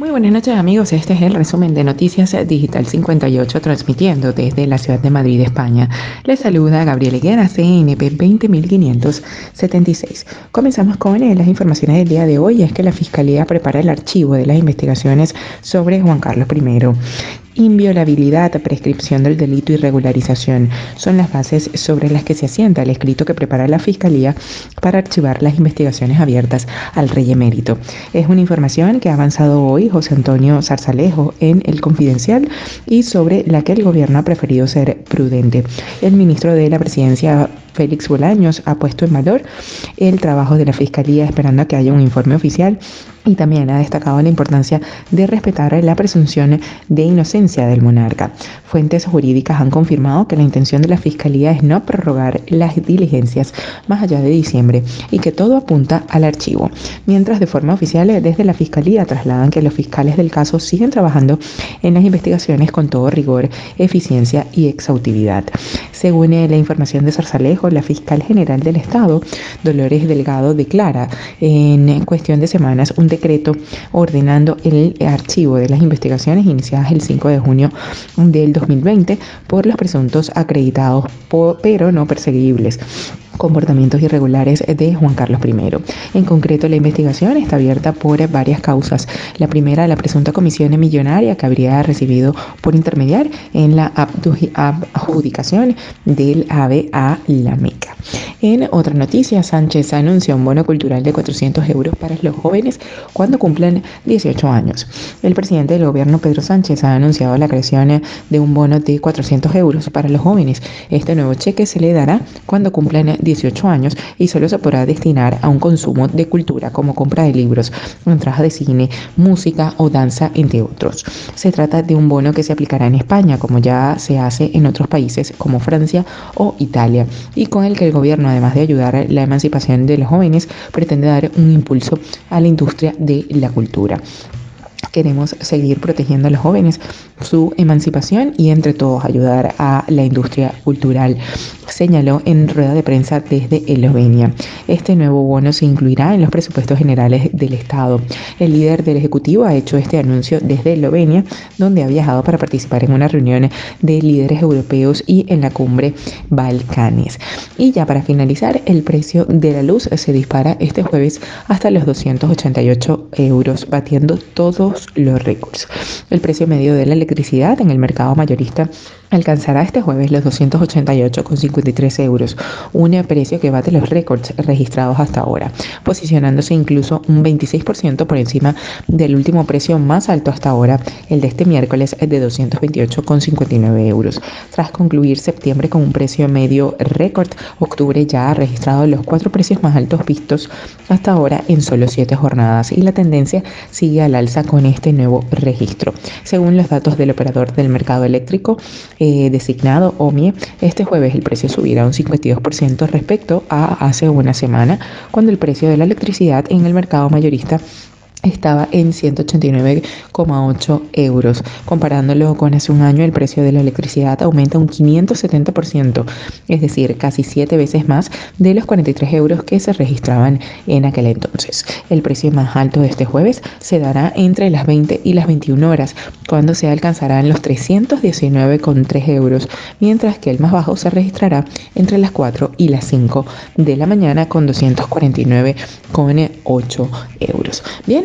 Muy buenas noches amigos, este es el resumen de Noticias Digital 58 transmitiendo desde la ciudad de Madrid, España. Les saluda Gabriel Higuera, CNP 20576. Comenzamos con eh, las informaciones del día de hoy, es que la Fiscalía prepara el archivo de las investigaciones sobre Juan Carlos I inviolabilidad, prescripción del delito y regularización son las bases sobre las que se asienta el escrito que prepara la Fiscalía para archivar las investigaciones abiertas al rey emérito. Es una información que ha avanzado hoy José Antonio Zarzalejo en El Confidencial y sobre la que el gobierno ha preferido ser prudente. El ministro de la Presidencia Félix Bolaños ha puesto en valor el trabajo de la Fiscalía esperando a que haya un informe oficial y también ha destacado la importancia de respetar la presunción de inocencia del monarca. Fuentes jurídicas han confirmado que la intención de la Fiscalía es no prorrogar las diligencias más allá de diciembre y que todo apunta al archivo, mientras de forma oficial desde la Fiscalía trasladan que los fiscales del caso siguen trabajando en las investigaciones con todo rigor, eficiencia y exhaustividad. Según la información de Zarzalejo, la fiscal general del Estado, Dolores Delgado, declara en cuestión de semanas un decreto ordenando el archivo de las investigaciones iniciadas el 5 de junio del 2020 por los presuntos acreditados, pero no perseguibles comportamientos irregulares de Juan Carlos I. En concreto, la investigación está abierta por varias causas. La primera, la presunta comisión millonaria que habría recibido por intermediar en la adjudicación del AVE a la Meca. En otra noticia, Sánchez anuncia un bono cultural de 400 euros para los jóvenes cuando cumplan 18 años. El presidente del gobierno, Pedro Sánchez, ha anunciado la creación de un bono de 400 euros para los jóvenes. Este nuevo cheque se le dará cuando cumplan 18 18 años y solo se podrá destinar a un consumo de cultura como compra de libros, entrada de cine, música o danza, entre otros. Se trata de un bono que se aplicará en España, como ya se hace en otros países como Francia o Italia, y con el que el gobierno, además de ayudar a la emancipación de los jóvenes, pretende dar un impulso a la industria de la cultura. Queremos seguir protegiendo a los jóvenes, su emancipación y entre todos ayudar a la industria cultural, señaló en rueda de prensa desde Eslovenia. Este nuevo bono se incluirá en los presupuestos generales del Estado. El líder del Ejecutivo ha hecho este anuncio desde Eslovenia, donde ha viajado para participar en una reunión de líderes europeos y en la cumbre Balcanes. Y ya para finalizar, el precio de la luz se dispara este jueves hasta los 288 euros, batiendo todos los récords. El precio medio de la electricidad en el mercado mayorista alcanzará este jueves los 288,53 euros, un precio que bate los récords registrados hasta ahora, posicionándose incluso un 26% por encima del último precio más alto hasta ahora, el de este miércoles de 228,59 euros. Tras concluir septiembre con un precio medio récord, octubre ya ha registrado los cuatro precios más altos vistos hasta ahora en solo siete jornadas y la tendencia sigue al alza con este nuevo registro. Según los datos del operador del mercado eléctrico eh, designado OMIE, este jueves el precio subirá un 52% respecto a hace una semana, cuando el precio de la electricidad en el mercado mayorista estaba en 189,8 euros. Comparándolo con hace un año, el precio de la electricidad aumenta un 570%, es decir, casi 7 veces más de los 43 euros que se registraban en aquel entonces. El precio más alto de este jueves se dará entre las 20 y las 21 horas, cuando se alcanzarán los 319,3 euros, mientras que el más bajo se registrará entre las 4 y las 5 de la mañana con 249,8 euros. Bien,